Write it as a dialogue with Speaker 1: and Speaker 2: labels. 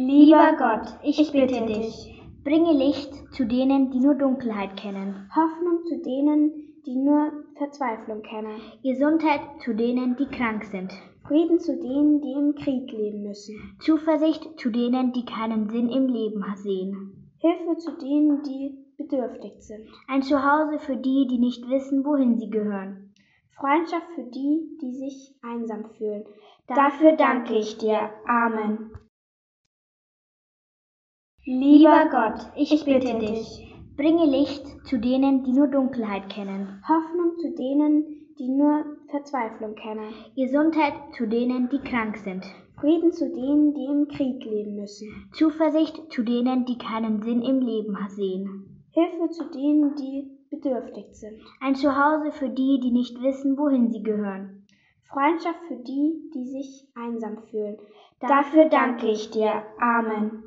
Speaker 1: Lieber Gott, ich bitte dich, bringe Licht zu denen, die nur Dunkelheit kennen,
Speaker 2: Hoffnung zu denen, die nur Verzweiflung kennen,
Speaker 1: Gesundheit zu denen, die krank sind,
Speaker 2: Frieden zu denen, die im Krieg leben müssen,
Speaker 1: Zuversicht zu denen, die keinen Sinn im Leben sehen,
Speaker 2: Hilfe zu denen, die bedürftig sind,
Speaker 1: ein Zuhause für die, die nicht wissen, wohin sie gehören.
Speaker 2: Freundschaft für die, die sich einsam fühlen. Dafür danke ich dir. Amen.
Speaker 1: Lieber Gott, ich bitte dich, bringe Licht zu denen, die nur Dunkelheit kennen,
Speaker 2: Hoffnung zu denen, die nur Verzweiflung kennen,
Speaker 1: Gesundheit zu denen, die krank sind,
Speaker 2: Frieden zu denen, die im Krieg leben müssen,
Speaker 1: Zuversicht zu denen, die keinen Sinn im Leben sehen,
Speaker 2: Hilfe zu denen, die bedürftig sind,
Speaker 1: ein Zuhause für die, die nicht wissen, wohin sie gehören.
Speaker 2: Freundschaft für die, die sich einsam fühlen. Dafür danke ich dir. Amen.